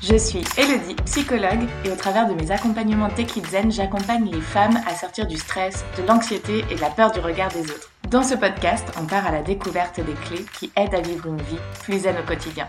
Je suis Elodie, psychologue, et au travers de mes accompagnements Tech Zen, j'accompagne les femmes à sortir du stress, de l'anxiété et de la peur du regard des autres. Dans ce podcast, on part à la découverte des clés qui aident à vivre une vie plus zen au quotidien.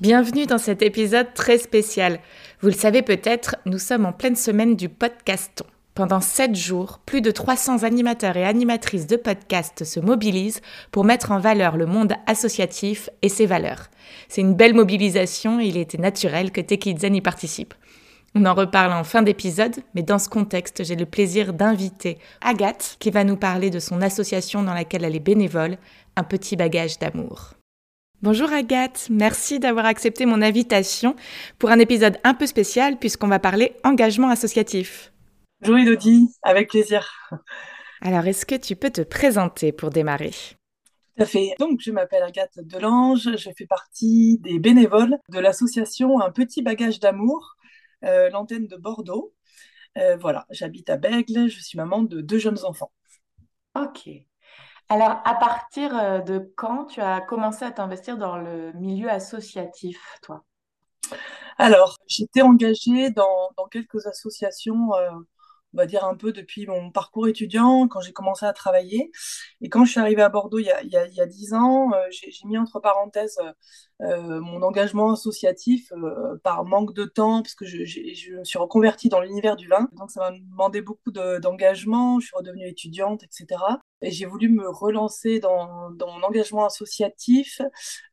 Bienvenue dans cet épisode très spécial. Vous le savez peut-être, nous sommes en pleine semaine du podcaston. Pendant 7 jours, plus de 300 animateurs et animatrices de podcasts se mobilisent pour mettre en valeur le monde associatif et ses valeurs. C'est une belle mobilisation et il était naturel que Tekizen y participe. On en reparle en fin d'épisode, mais dans ce contexte, j'ai le plaisir d'inviter Agathe qui va nous parler de son association dans laquelle elle est bénévole, Un petit bagage d'amour. Bonjour Agathe, merci d'avoir accepté mon invitation pour un épisode un peu spécial puisqu'on va parler engagement associatif. Bonjour Elodie, avec plaisir. Alors, est-ce que tu peux te présenter pour démarrer? Tout à fait. Donc, je m'appelle Agathe Delange, je fais partie des bénévoles de l'association Un petit bagage d'amour, euh, l'antenne de Bordeaux. Euh, voilà, j'habite à Bègle, je suis maman de deux jeunes enfants. Ok. Alors, à partir euh, de quand tu as commencé à t'investir dans le milieu associatif, toi? Alors, j'étais engagée dans, quelques associations, euh, on va dire un peu depuis mon parcours étudiant, quand j'ai commencé à travailler. Et quand je suis arrivée à Bordeaux il y a, il y a, il y a 10 ans, euh, j'ai mis entre parenthèses mon engagement associatif par manque de temps, parce que je, me suis reconvertie dans l'univers du vin. Donc, ça m'a demandé beaucoup de- d'engagement. Je suis redevenue étudiante, etc. J'ai voulu me relancer dans, dans mon engagement associatif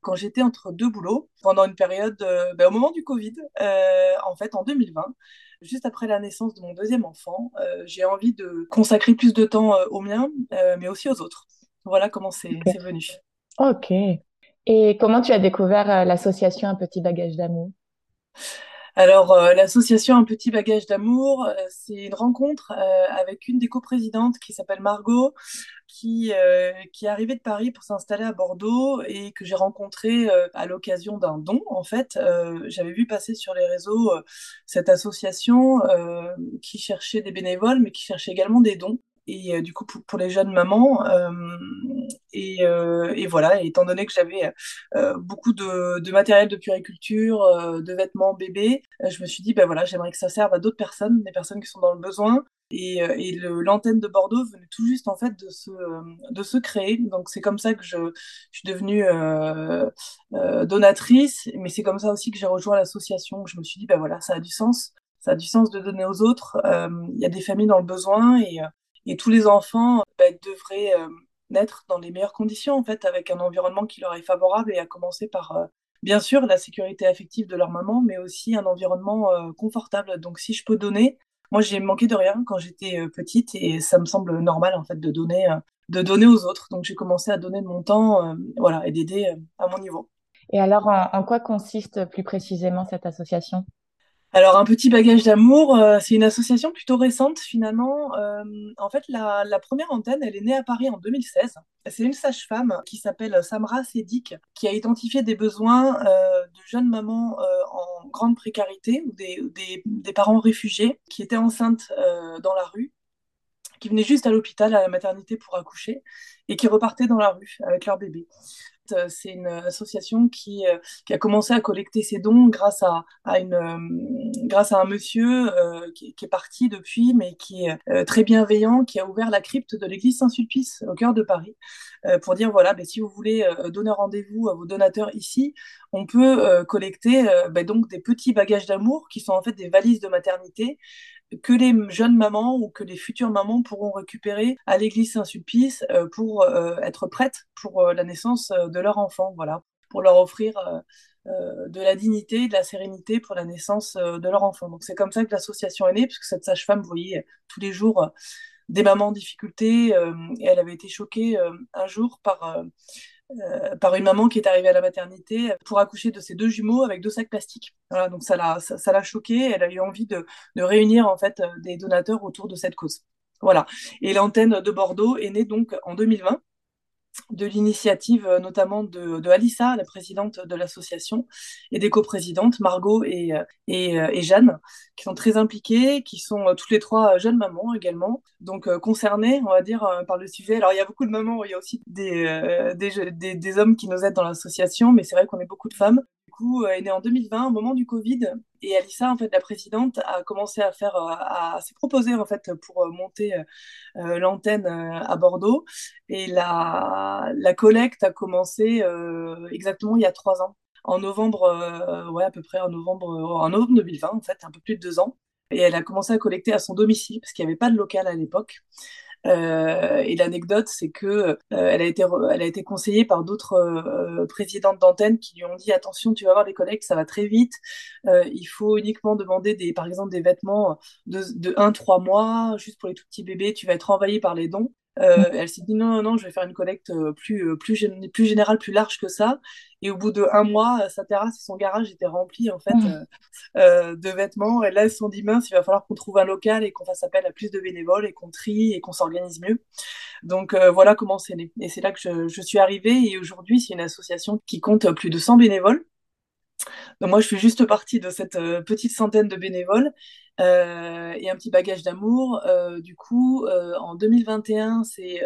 quand j'étais entre deux boulots, pendant une période, euh, ben, au moment du Covid, euh, en fait, en 2020. Juste après la naissance de mon deuxième enfant, euh, j'ai envie de consacrer plus de temps aux miens, euh, mais aussi aux autres. Voilà comment c'est c'est venu. Ok. Et comment tu as découvert l'association Un petit bagage d'amour? Alors, euh, l'association Un petit bagage d'amour, euh, c'est une rencontre euh, avec une des coprésidentes qui s'appelle Margot, qui, qui est arrivée de Paris pour s'installer à Bordeaux et que j'ai rencontrée à l'occasion d'un don. En fait, j'avais vu passer sur les réseaux cette association qui cherchait des bénévoles, mais qui cherchait également des dons. Et du coup, pour, les jeunes mamans, et, euh, et voilà, étant donné que j'avais euh, beaucoup de, matériel de puriculture, euh, de vêtements bébés, je me suis dit, ben voilà, j'aimerais que ça serve à d'autres personnes, des personnes qui sont dans le besoin. Et, et l'antenne de Bordeaux venait tout juste en fait de se, de se créer. Donc c'est comme ça que je, suis devenue donatrice, mais c'est comme ça aussi que j'ai rejoint l'association. Je me suis dit, ben voilà, ça a du sens. Ça a du sens de donner aux autres. Il y a des familles dans le besoin et, et tous les enfants ben, devraient naître dans les meilleures conditions, en fait, avec un environnement qui leur est favorable et à commencer par, euh, bien sûr, la sécurité affective de leur maman, mais aussi un environnement euh, confortable. Donc, si je peux donner, moi, j'ai manqué de rien quand j'étais euh, petite et ça me semble normal, en fait, de donner, de donner aux autres. Donc, j'ai commencé à donner de mon temps, voilà, et d'aider à mon niveau. Et alors, en quoi consiste plus précisément cette association? Alors, un petit bagage d'amour, euh, c'est une association plutôt récente finalement. Euh, en fait, la, première antenne, elle est née à Paris en 2016. C'est une sage-femme qui s'appelle Samra Sedik qui a identifié des besoins euh, de jeunes mamans en grande précarité ou des, parents réfugiés qui étaient enceintes dans la rue, qui venaient juste à l'hôpital, à la maternité pour accoucher et qui repartaient dans la rue avec leur bébé. Euh, C'est une association qui, euh, qui a commencé à collecter ses dons grâce à, euh, un monsieur qui, est parti depuis, mais qui est très bienveillant, qui a ouvert la crypte de l'église Saint-Sulpice au cœur de Paris, pour dire voilà, ben, si vous voulez donner rendez-vous à vos donateurs ici, on peut collecter ben, donc des petits bagages d'amour qui sont en fait des valises de maternité que les jeunes mamans ou que les futures mamans pourront récupérer à l'église Saint-Sulpice euh, pour euh, être prêtes pour euh, la naissance de leur enfant, voilà, pour leur offrir de la dignité, de la sérénité pour la naissance de leur enfant. C'est comme ça que l'association est née, puisque cette sage-femme voyait tous les jours des mamans en difficulté, et elle avait été choquée un jour par, euh, par une maman qui est arrivée à la maternité pour accoucher de ses deux jumeaux avec deux sacs plastiques. Voilà, donc ça l'a ça, l'a choquée. Elle a eu envie de, de réunir en fait des donateurs autour de cette cause. Voilà. Et l'antenne de Bordeaux est née donc en 2020 de l'initiative euh, notamment de, de, Alissa, la présidente de l'association, et des coprésidentes, Margot et, euh, et, euh, et, Jeanne, qui sont très impliquées, qui sont toutes les trois jeunes mamans également, donc concernées, on va dire, par le sujet. Alors il y a beaucoup de mamans, il y a aussi des, des, des, des hommes qui nous aident dans l'association, mais c'est vrai qu'on est beaucoup de femmes coup, est née en 2020, au moment du Covid. Et Alissa, en fait, la présidente, a commencé à faire, euh, à, s'est proposée, en fait, pour euh, monter euh, l'antenne à Bordeaux. Et la, la collecte a commencé exactement il y a trois ans. En novembre, ouais, à peu près en novembre, en novembre 2020, en fait, un peu plus de deux ans. Et elle a commencé à collecter à son domicile, parce qu'il n'y avait pas de local à l'époque. Euh, et l'anecdote, c'est que euh, elle a été elle a été conseillée par d'autres euh, présidentes d'antenne qui lui ont dit attention, tu vas voir les collègues, ça va très vite. il faut uniquement demander des, par exemple, des vêtements de, de 1-3 mois, juste pour les tout petits bébés. Tu vas être envahi par les dons. Euh, elle s'est dit non, non, non, je vais faire une collecte euh, plus, euh, plus, plus générale, plus large que ça. Et au bout de un mois, sa terrasse et son garage étaient remplis en fait de vêtements. Et là, elles se sont dit mince, il va falloir qu'on trouve un local et qu'on fasse appel à plus de bénévoles et qu'on trie et qu'on s'organise mieux. Donc voilà comment c'est né. Et c'est là que je, je suis arrivée. Et aujourd'hui, c'est une association qui compte plus de 100 bénévoles. Donc moi, je fais juste partie de cette petite centaine de bénévoles euh, et un petit bagage d'amour. Euh, du coup, euh, en 2021, c'est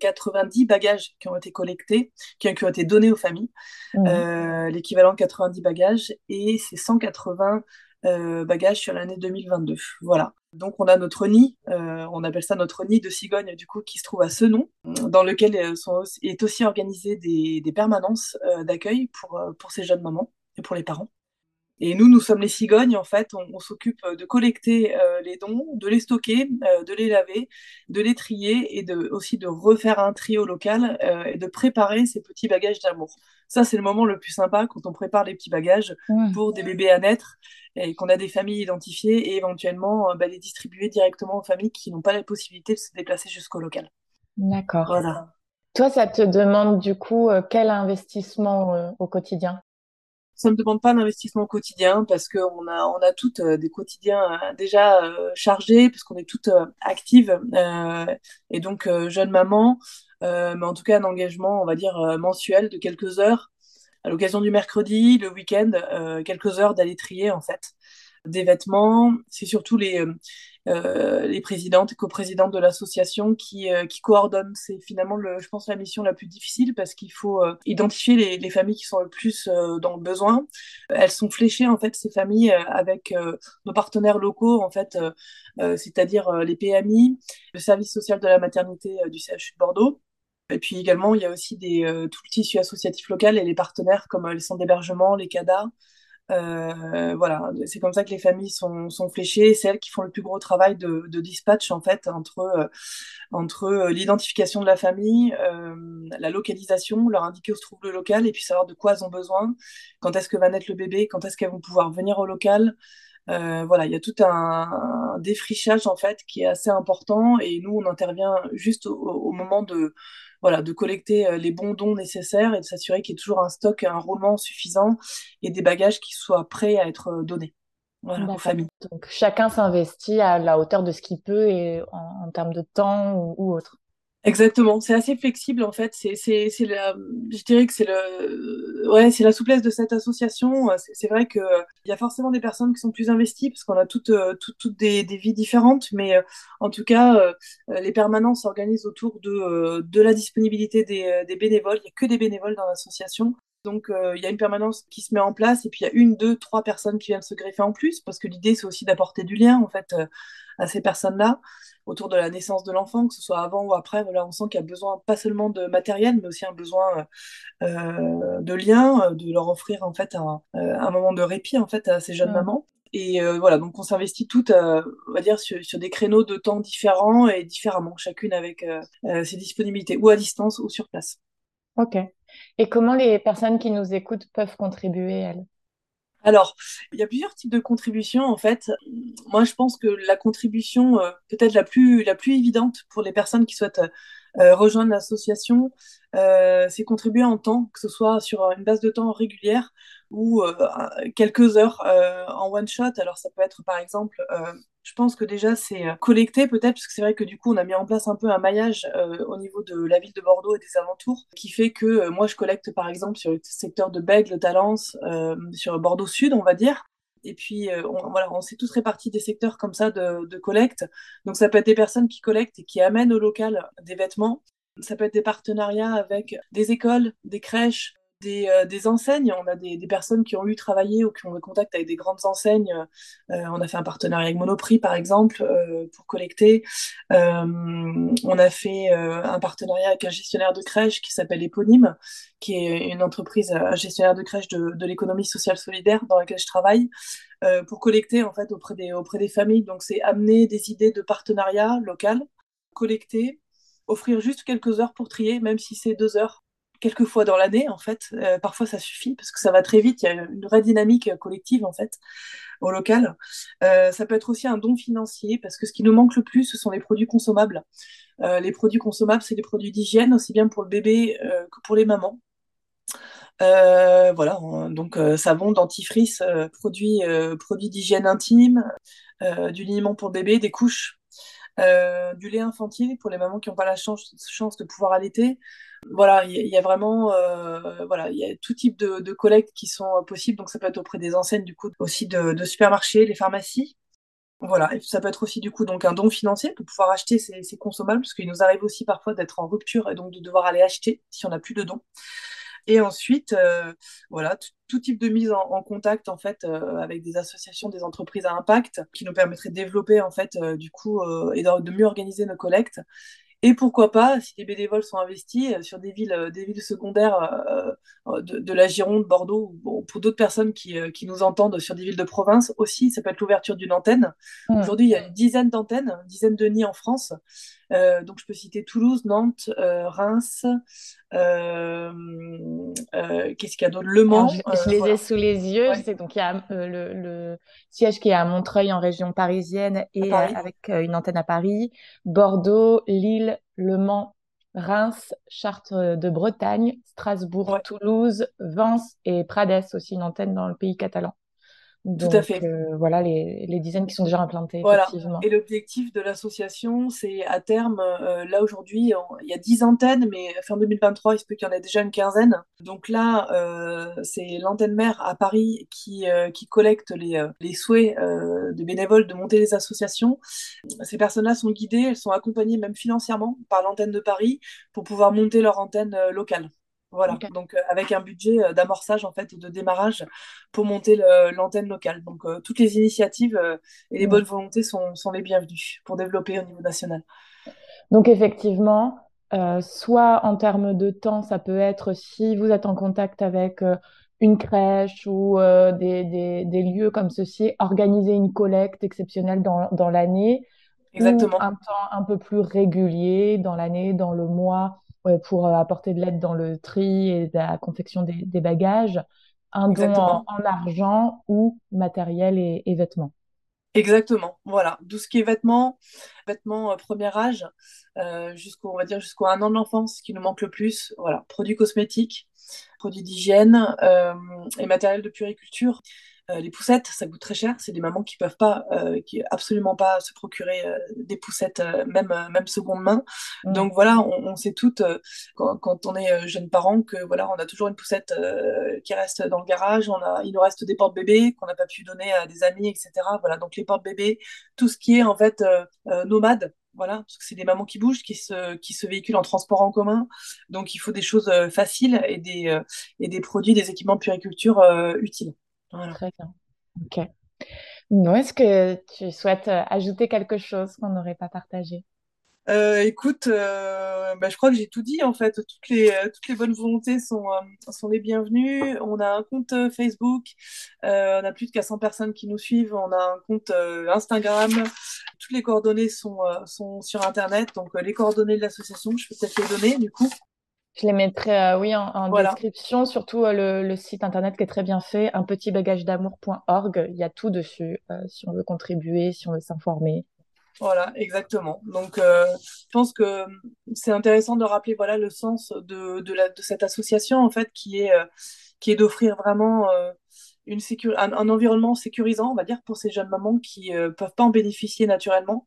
90 bagages qui ont été collectés, qui, ont été donnés aux familles, mmh. l'équivalent de 90 bagages, et c'est 180 bagages sur l'année 2022. Voilà. Donc on a notre nid, on appelle ça notre nid de cigogne du coup qui se trouve à ce nom, dans lequel sont, est aussi organisé des, des permanences d'accueil pour, pour ces jeunes mamans et pour les parents. Et nous, nous sommes les cigognes, en fait, on, s'occupe de collecter euh, les dons, de les stocker, euh, de les laver, de les trier et de, aussi de refaire un trio local euh, et de préparer ces petits bagages d'amour. Ça, c'est le moment le plus sympa quand on prépare les petits bagages pour des bébés à naître et qu'on a des familles identifiées et éventuellement bah, les distribuer directement aux familles qui n'ont pas la possibilité de se déplacer jusqu'au local. D'accord. Voilà. Toi, ça te demande du coup quel investissement au quotidien? Ça ne me demande pas d'investissement quotidien parce qu'on a, on a toutes euh, des quotidiens euh, déjà euh, chargés, parce qu'on est toutes actives et donc jeune maman, mais en tout cas un engagement, on va dire, mensuel de quelques heures à l'occasion du mercredi, le week-end, quelques heures d'aller trier en fait des vêtements. C'est surtout les, les présidentes et coprésidentes de l'association qui, euh, coordonnent. C'est finalement, le, je pense, la mission la plus difficile parce qu'il faut euh, identifier les, les, familles qui sont le plus dans le besoin. Elles sont fléchées, en fait, ces familles, avec nos partenaires locaux, en fait, c'est-à-dire les PMI, le service social de la maternité du CHU de Bordeaux. Et puis également, il y a aussi tout le tissu associatif local et les partenaires comme les centres d'hébergement, les CADA, euh, voilà, c'est comme ça que les familles sont, sont fléchées. C'est elles qui font le plus gros travail de, dispatch en fait entre euh, entre euh, l'identification de la famille, la localisation, leur indiquer où se trouve le local et puis savoir de quoi elles ont besoin, quand est-ce que va naître le bébé, quand est-ce qu'elles vont pouvoir venir au local? voilà, il y a tout un, défrichage en fait qui est assez important et nous on intervient juste au moment de voilà, de collecter euh, les bons dons nécessaires et de s'assurer qu'il y ait toujours un stock, un roulement suffisant et des bagages qui soient prêts à être euh, donnés voilà, aux familles. Donc chacun s'investit à la hauteur de ce qu'il peut et en, termes de temps ou autre. Exactement, c'est assez flexible en fait. C'est, c'est, c'est la, je dirais que c'est le, ouais, c'est la souplesse de cette association. C'est, vrai que il y a forcément des personnes qui sont plus investies parce qu'on a toutes, euh, toutes, toutes des, des, vies différentes, mais euh, en tout cas, euh, les permanences s'organisent autour de, de la disponibilité des, des bénévoles. Il y a que des bénévoles dans l'association. Donc, il y a une permanence qui se met en place et puis il y a une, deux, trois personnes qui viennent se greffer en plus parce que l'idée, c'est aussi d'apporter du lien, en fait, à ces personnes-là autour de la naissance de l'enfant, que ce soit avant ou après. Voilà, on sent qu'il y a besoin pas seulement de matériel, mais aussi un besoin euh, de lien, de leur offrir en fait un, euh, un, moment de répit en fait à ces jeunes mamans. Et euh, voilà, donc on s'investit toutes, on va dire, sur, sur, des créneaux de temps différents et différemment, chacune avec ses disponibilités, ou à distance ou sur place. Ok. Et comment les personnes qui nous écoutent peuvent contribuer, elles? Alors, il y a plusieurs types de contributions en fait. Moi, je pense que la contribution euh, peut-être la plus la plus évidente pour les personnes qui souhaitent rejoindre l'association, c'est contribuer en temps, que ce soit sur une base de temps régulière ou quelques heures en one shot. Alors ça peut être par exemple, je pense que déjà c'est collecté peut-être, parce que c'est vrai que du coup on a mis en place un peu un maillage au niveau de la ville de Bordeaux et des alentours, qui fait que moi je collecte par exemple sur le secteur de Bègle, Talence, sur Bordeaux Sud on va dire, et puis, euh, on, voilà, on s'est tous répartis des secteurs comme ça de, collecte. Donc, ça peut être des personnes qui collectent et qui amènent au local des vêtements. Ça peut être des partenariats avec des écoles, des crèches, des, euh, des, enseignes. On a des, des, personnes qui ont eu travaillé ou qui ont eu contact avec des grandes enseignes. Euh, on a fait un partenariat avec Monoprix, par exemple, euh, pour collecter. on a fait un partenariat avec un gestionnaire de crèche qui s'appelle Éponyme, qui est une entreprise, un gestionnaire de crèche de, de l'économie sociale solidaire dans laquelle je travaille. pour collecter en fait auprès des, auprès des familles. Donc c'est amener des idées de partenariat local, collecter, offrir juste quelques heures pour trier, même si c'est deux heures quelques fois dans l'année, en fait. Euh, parfois, ça suffit parce que ça va très vite. Il y a une vraie dynamique collective, en fait, au local. Euh, ça peut être aussi un don financier parce que ce qui nous manque le plus, ce sont les produits consommables. Euh, les produits consommables, c'est les produits d'hygiène, aussi bien pour le bébé que pour les mamans. voilà, donc savon, dentifrice, produits, produits d'hygiène intime, du liniment pour le bébé, des couches, du lait infantile pour les mamans qui n'ont pas la chance, de pouvoir allaiter, voilà, il y, a vraiment, euh, voilà, il y a tout type de, de, collectes qui sont possibles. Donc ça peut être auprès des enseignes, du coup, aussi de, supermarchés, les pharmacies. Voilà, et ça peut être aussi du coup donc un don financier pour pouvoir acheter ces consommables, parce qu'il nous arrive aussi parfois d'être en rupture et donc de devoir aller acheter si on n'a plus de dons. Et ensuite, euh, voilà, tout type de mise en, contact en fait euh, avec des associations, des entreprises à impact qui nous permettraient de développer en fait du coup et de, mieux organiser nos collectes et pourquoi pas, si les bénévoles sont investis euh, sur des villes, euh, des villes secondaires euh, de, la Gironde, Bordeaux, ou pour d'autres personnes qui, qui, nous entendent sur des villes de province aussi, ça peut être l'ouverture d'une antenne. Mmh. Aujourd'hui, il y a une dizaine d'antennes, une dizaine de nids en France. Euh, donc, je peux citer Toulouse, Nantes, euh, Reims. Euh, qu'est-ce qu'il y a d'autre? Le Mans. je, les ai sous les yeux. Je donc, il y a le, siège qui est à Montreuil en région parisienne et avec une antenne à Paris. Bordeaux, Lille, Le Mans, Reims, Chartres de Bretagne, Strasbourg, Toulouse, Vence et Prades aussi, une antenne dans le pays catalan. Tout à fait. Euh, voilà les, les, dizaines qui sont déjà implantées. Voilà. Et l'objectif de l'association, c'est à terme, euh, là aujourd'hui, il y a 10 antennes, mais fin 2023, il se peut qu'il y en ait déjà une quinzaine. Donc là, euh, c'est l'antenne mère à Paris qui, qui collecte les, les souhaits de bénévoles de monter les associations. Ces personnes-là sont guidées, elles sont accompagnées même financièrement par l'antenne de Paris pour pouvoir monter leur antenne locale. Voilà, donc euh, avec un budget euh, d'amorçage en fait, de démarrage pour monter l'antenne locale. Donc euh, toutes les initiatives et les bonnes volontés sont, sont, les bienvenues pour développer au niveau national. Donc effectivement, soit en termes de temps, ça peut être si vous êtes en contact avec une crèche ou des, des, des, lieux comme ceci, organiser une collecte exceptionnelle dans, dans l'année. Exactement. un temps un peu plus régulier dans l'année, dans le mois pour euh, apporter de l'aide dans le tri et la confection des, bagages, un don en, argent ou matériel et, vêtements. Exactement, voilà. Tout ce qui est vêtements, vêtements euh, premier âge, euh, jusqu'au, on va dire jusqu'au un an de l'enfance, qui nous manque le plus. Voilà, produits cosmétiques, produits d'hygiène et matériel de puriculture. Euh, les poussettes, ça coûte très cher. C'est des mamans qui peuvent pas, euh, qui absolument pas se procurer euh, des poussettes, même même seconde main. Mm. Donc voilà, on, sait toutes quand, on est jeune parent que voilà, on a toujours une poussette qui reste dans le garage. On a, il nous reste des portes bébés qu'on n'a pas pu donner à des amis, etc. Voilà, donc les portes bébés, tout ce qui est en fait nomade. Voilà, parce que c'est des mamans qui bougent, qui se, qui se véhiculent en transport en commun. Donc, il faut des choses faciles et des, et des produits, des équipements de puriculture utiles. Très bien. Ok. est-ce que tu souhaites euh, ajouter quelque chose qu'on n'aurait pas partagé? Euh, écoute, euh, bah, je crois que j'ai tout dit en fait. Toutes les, toutes les bonnes volontés sont, sont les bienvenues. On a un compte Facebook, on a plus de 400 personnes qui nous suivent. On a un compte Instagram. Toutes les coordonnées sont, sont sur Internet. Donc les coordonnées de l'association, je peux peut-être les donner du coup. Je les mettrai, euh, oui, en, description, surtout euh, le, site internet qui est très bien fait, un petit bagage d'amour.org. Il y a tout dessus, euh, si on veut contribuer, si on veut s'informer. Voilà, exactement. Donc, euh, je pense que c'est intéressant de rappeler voilà le sens de, de, la, de cette association en fait qui est euh, qui est d'offrir vraiment euh, une sécu un, un, environnement sécurisant, on va dire, pour ces jeunes mamans qui euh, peuvent pas en bénéficier naturellement.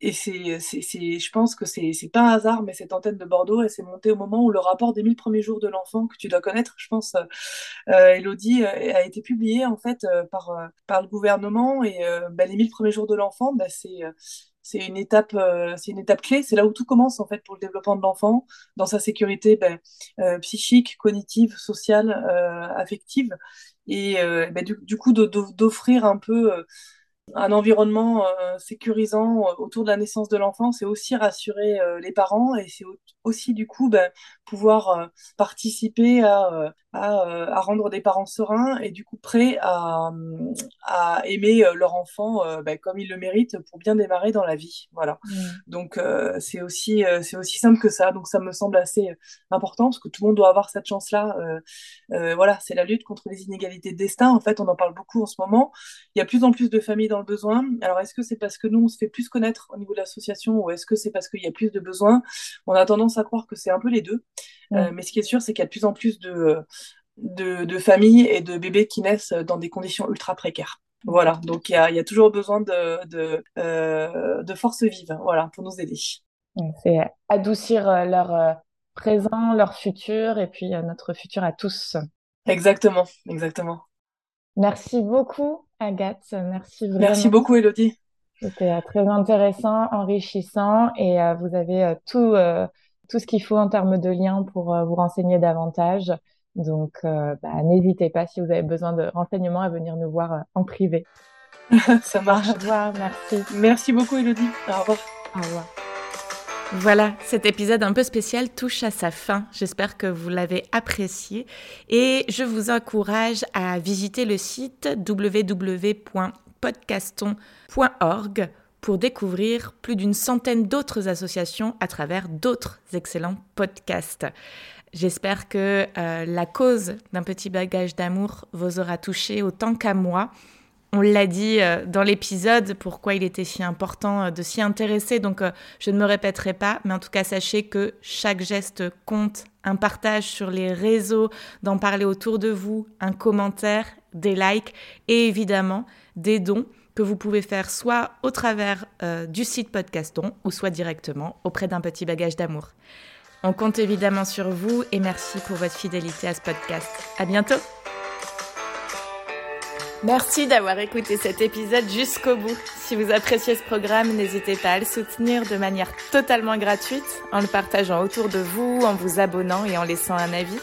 Et c'est, c'est, c'est, je pense que c'est, c'est pas un hasard, mais cette antenne de Bordeaux, elle s'est montée au moment où le rapport des 1000 premiers jours de l'enfant, que tu dois connaître, je pense, euh, Elodie, a été publié en fait par, par le gouvernement. Et ben, les 1000 premiers jours de l'enfant, ben, c'est, c'est une étape, euh, c'est une étape clé. C'est là où tout commence en fait pour le développement de l'enfant, dans sa sécurité euh, psychique, cognitive, sociale, euh, affective, et du, du, coup d'offrir un peu un environnement euh, sécurisant euh, autour de la naissance de l'enfant, c'est aussi rassurer euh, les parents et c'est aussi du coup ben, pouvoir participer à, à, à, rendre des parents sereins et du coup prêts à, à aimer leur enfant ben, comme ils le méritent pour bien démarrer dans la vie. Voilà. Mmh. Donc c'est aussi c'est aussi simple que ça. Donc ça me semble assez important parce que tout le monde doit avoir cette chance-là. voilà, c'est la lutte contre les inégalités de destin. En fait, on en parle beaucoup en ce moment. Il y a plus en plus de familles dans le besoin. Alors, est-ce que c'est parce que nous, on se fait plus connaître au niveau de l'association ou est-ce que c'est parce qu'il y a plus de besoins? On a tendance à croire que c'est un peu les deux. Euh, mais ce qui est sûr, c'est qu'il y a de plus en plus de, de, de, familles et de bébés qui naissent dans des conditions ultra précaires. Voilà, donc il y a, y a, toujours besoin de, de, euh, de forces vives voilà, pour nous aider. C'est adoucir euh, leur euh, présent, leur futur et puis notre futur à tous. Exactement, exactement. Merci beaucoup, Agathe. Merci vraiment. Merci beaucoup, Elodie. C'était très intéressant, enrichissant et euh, vous avez euh, tout, tout ce qu'il faut en termes de liens pour vous renseigner davantage. Donc, bah, n'hésitez pas si vous avez besoin de renseignements à venir nous voir en privé. Ça marche. Au revoir, merci. Merci beaucoup, Elodie. Au revoir. Au revoir. Voilà, cet épisode un peu spécial touche à sa fin. J'espère que vous l'avez apprécié et je vous encourage à visiter le site www.podcaston.org pour découvrir plus d'une centaine d'autres associations à travers d'autres excellents podcasts. J'espère que euh, la cause d'un petit bagage d'amour vous aura touché autant qu'à moi. On l'a dit euh, dans l'épisode, pourquoi il était si important euh, de s'y intéresser, donc je ne me répéterai pas, mais en tout cas sachez que chaque geste compte, un partage sur les réseaux, d'en parler autour de vous, un commentaire, des likes et évidemment des dons que vous pouvez faire soit au travers du site Podcaston ou soit directement auprès d'un petit bagage d'amour. On compte évidemment sur vous et merci pour votre fidélité à ce podcast. À bientôt! Merci d'avoir écouté cet épisode jusqu'au bout. Si vous appréciez ce programme, n'hésitez pas à le soutenir de manière totalement gratuite en le partageant autour de vous, en vous abonnant et en laissant un avis.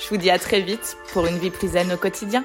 Je vous dis à très vite pour une vie plus zen au quotidien.